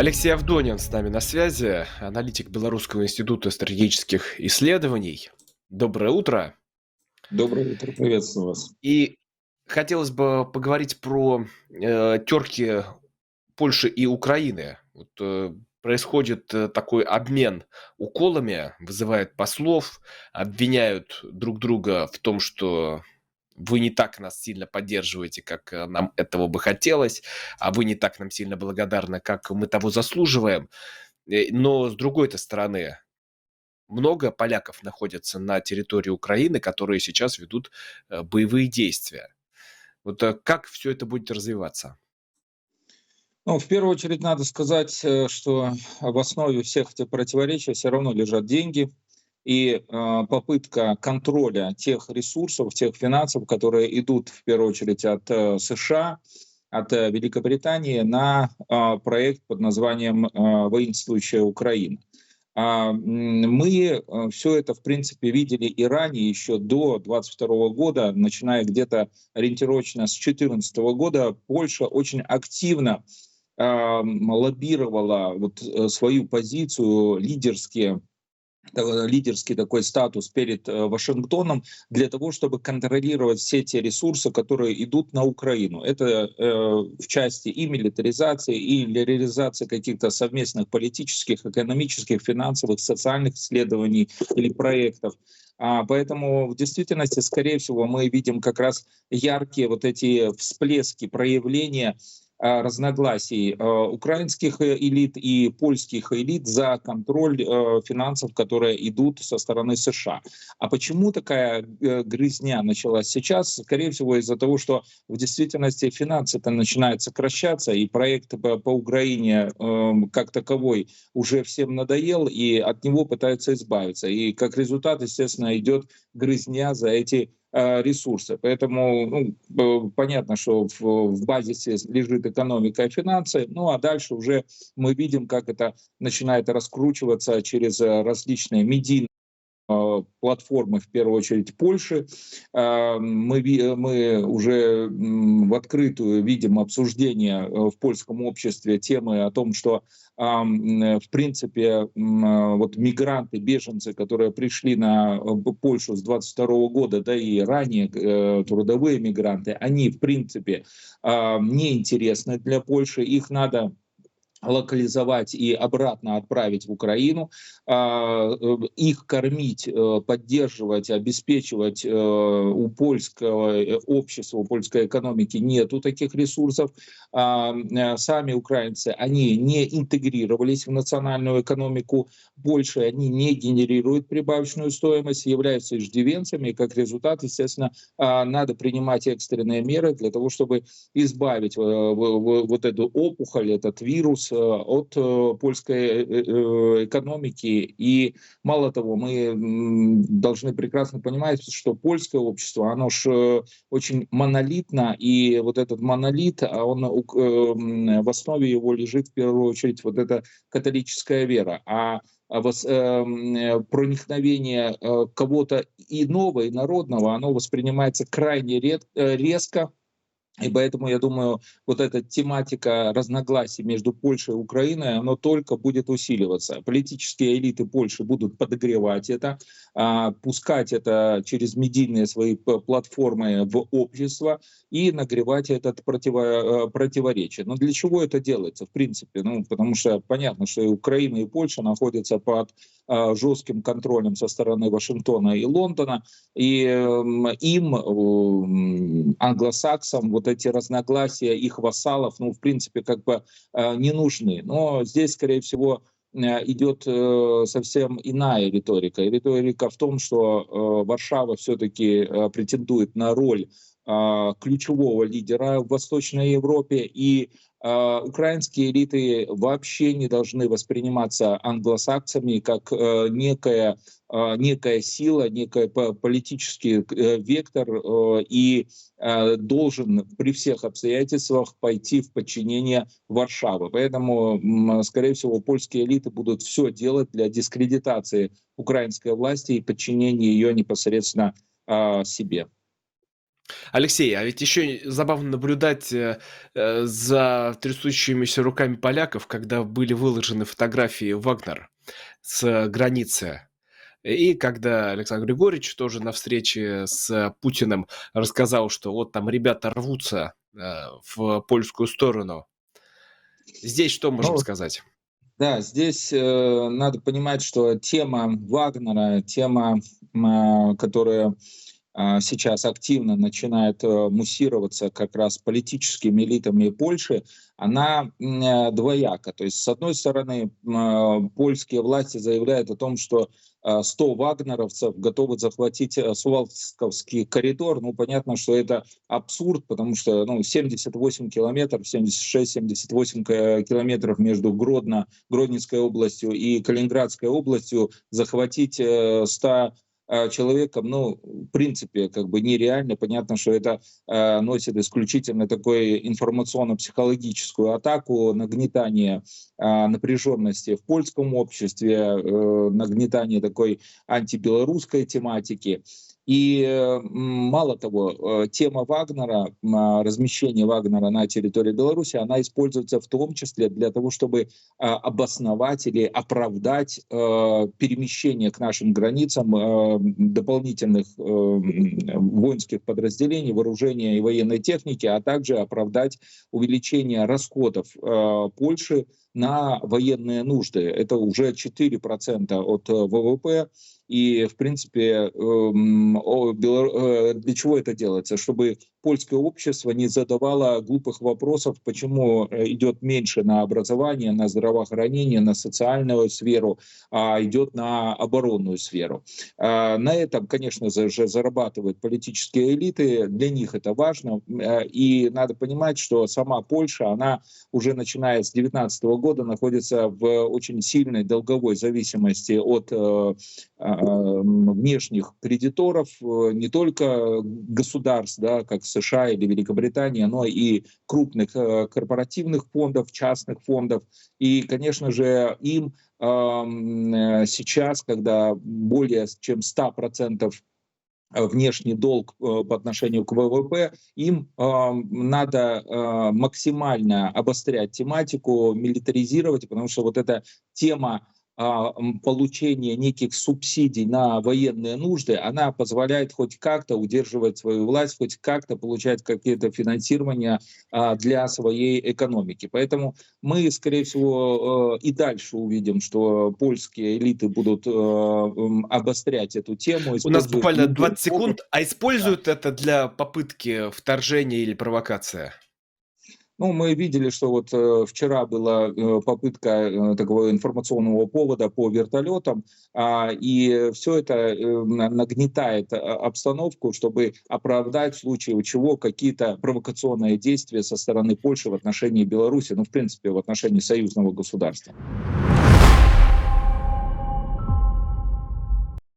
Алексей Авдонин с нами на связи, аналитик Белорусского института стратегических исследований. Доброе утро. Доброе утро, приветствую вас. И хотелось бы поговорить про э, терки Польши и Украины. Вот, э, происходит э, такой обмен уколами, вызывает послов, обвиняют друг друга в том, что вы не так нас сильно поддерживаете, как э, нам этого бы хотелось, а вы не так нам сильно благодарны, как мы того заслуживаем. Э, но с другой-то стороны, много поляков находятся на территории Украины, которые сейчас ведут э, боевые действия. Вот как все это будет развиваться? Ну, в первую очередь надо сказать, что в основе всех этих противоречий все равно лежат деньги – и э, попытка контроля тех ресурсов, тех финансов, которые идут в первую очередь от э, США, от э, Великобритании на э, проект под названием э, «Воинствующая Украина». Мы все это, в принципе, видели и ранее, еще до 22 года, начиная где-то ориентировочно с 2014 года, Польша очень активно лоббировала вот э, свою позицию, лидерские лидерский такой статус перед э, Вашингтоном для того, чтобы контролировать все те ресурсы, которые идут на Украину. Это э, в части и милитаризации, и реализации каких-то совместных политических, экономических, финансовых, социальных исследований или проектов. А, поэтому в действительности, скорее всего, мы видим как раз яркие вот эти всплески, проявления Э, разногласий э, украинских э, элит и польских элит за контроль финансов, которые идут со стороны США. А почему такая грызня началась сейчас? Скорее всего, из-за того, что в действительности финансы-то начинают сокращаться, и проект по, по Украине как таковой уже всем надоел, и от него пытаются избавиться. И как результат, естественно, идет грызня за эти Э, ресурсы. Поэтому ну, понятно, что в, в базисе лежит экономика и финансы, ну а дальше уже мы видим, как это начинает раскручиваться через э, различные медийные Э, платформы, в первую очередь Польши. Э, мы, мы уже в открытую видим обсуждение э, в польском обществе темы о том, что в принципе вот мигранты, беженцы, которые пришли на Польшу с 22 года, да и ранее трудовые мигранты, они в принципе не интересны для Польши, их надо локализовать и обратно отправить в Украину, а, э, их кормить, э, поддерживать, обеспечивать э, у польского общества, у польской экономики нету таких ресурсов. А, сами украинцы, они не интегрировались в национальную экономику больше, они не генерируют прибавочную стоимость, являются иждивенцами, и как результат, естественно, а, надо принимать экстренные меры для того, чтобы избавить вот эту опухоль, этот вирус от э, польской э, экономики. И мало того, мы должны прекрасно понимать, что польское общество, оно же очень монолитно, и вот этот монолит, а он в основе его лежит в первую очередь вот эта католическая вера. А проникновение кого-то иного, инородного, оно воспринимается крайне резко, и поэтому, я думаю, вот эта тематика разногласий между Польшей и Украиной, она только будет усиливаться. Политические элиты Польши будут подогревать это, а, пускать это через медийные свои платформы в общество и нагревать этот противо, э, противоречие. Но для чего это делается, в принципе? Ну, потому что понятно, что и Украина, и Польша находятся под жестким контролем со стороны Вашингтона и Лондона, и эм, им, англосаксам, вот эти разногласия их вассалов, ну, в принципе, как бы э, не нужны. Но здесь, скорее всего, э, идет э, совсем иная риторика. Риторика в том, что Варшава все-таки претендует на роль ключевого лидера в Восточной Европе, и а, украинские элиты вообще не должны восприниматься англосаксами как э, некая, а, некая сила, некий политический э, вектор э, и должен при всех обстоятельствах пойти в подчинение Варшавы. Поэтому, скорее всего, польские элиты будут все делать для дискредитации украинской власти и подчинения ее непосредственно а, себе. Алексей, а ведь еще забавно наблюдать э, э, за трясущимися руками поляков, когда были выложены фотографии Вагнер с границы. И когда Александр Григорьевич тоже на встрече с Путиным рассказал, что вот там ребята рвутся э, в польскую сторону. Здесь что можем ну, сказать? Да, здесь э, надо понимать, что тема Вагнера, тема, э, которая сейчас активно начинает э, муссироваться как раз политическими элитами Польши, она э, двояка. То есть, с одной стороны, э, польские власти заявляют о том, что 100 вагнеровцев готовы захватить Сувалковский коридор. Ну, понятно, что это абсурд, потому что ну, 78 километров, 76-78 километров между Гродно, Гродненской областью и Калининградской областью захватить 100 Э, человеком, ну, в принципе, как бы нереально. Понятно, что это э, носит исключительно такой информационно-психологическую атаку, нагнетание э, напряженности в польском обществе, э, нагнетание такой антибелорусской тематики. И мало того, э, тема Вагнера, размещение Вагнера на территории Беларуси, она используется в том числе для того, чтобы а, обосновать или оправдать э, перемещение к нашим границам э, дополнительных воинских подразделений, вооружения и военной техники, а также оправдать увеличение расходов Польши на военные нужды. Это уже 4% от ВВП и, в принципе, эм, э, для чего это делается? Чтобы польское общество не задавало глупых вопросов, почему э, идет меньше на образование, на здравоохранение, на социальную сферу, а идет на оборонную сферу. А, на этом, конечно же, зарабатывают политические элиты, для них это важно. Э, и надо понимать, что сама Польша, она уже начиная с 2019 года находится в очень сильной долговой зависимости от внешних кредиторов, э, не только государств, да, как США или Великобритания, но и крупных э, корпоративных фондов, частных фондов. И, конечно же, им э, сейчас, когда более чем 100% внешний долг по отношению к ВВП, им э, надо э, максимально обострять тематику, милитаризировать, потому что вот эта тема получения неких субсидий на военные нужды, она позволяет хоть как-то удерживать свою власть, хоть как-то получать какие-то финансирования а, для своей экономики. Поэтому мы, скорее всего, э, и дальше увидим, что польские элиты будут э, обострять эту тему. У нас буквально 20 секунд, а используют да. это для попытки вторжения или провокации? Ну, мы видели, что вот э, вчера была э, попытка э, такого информационного повода по вертолетам, э, и все это нагнетает обстановку, чтобы оправдать в случае чего какие-то провокационные действия со стороны Польши в отношении Беларуси, ну, в принципе, в отношении союзного государства.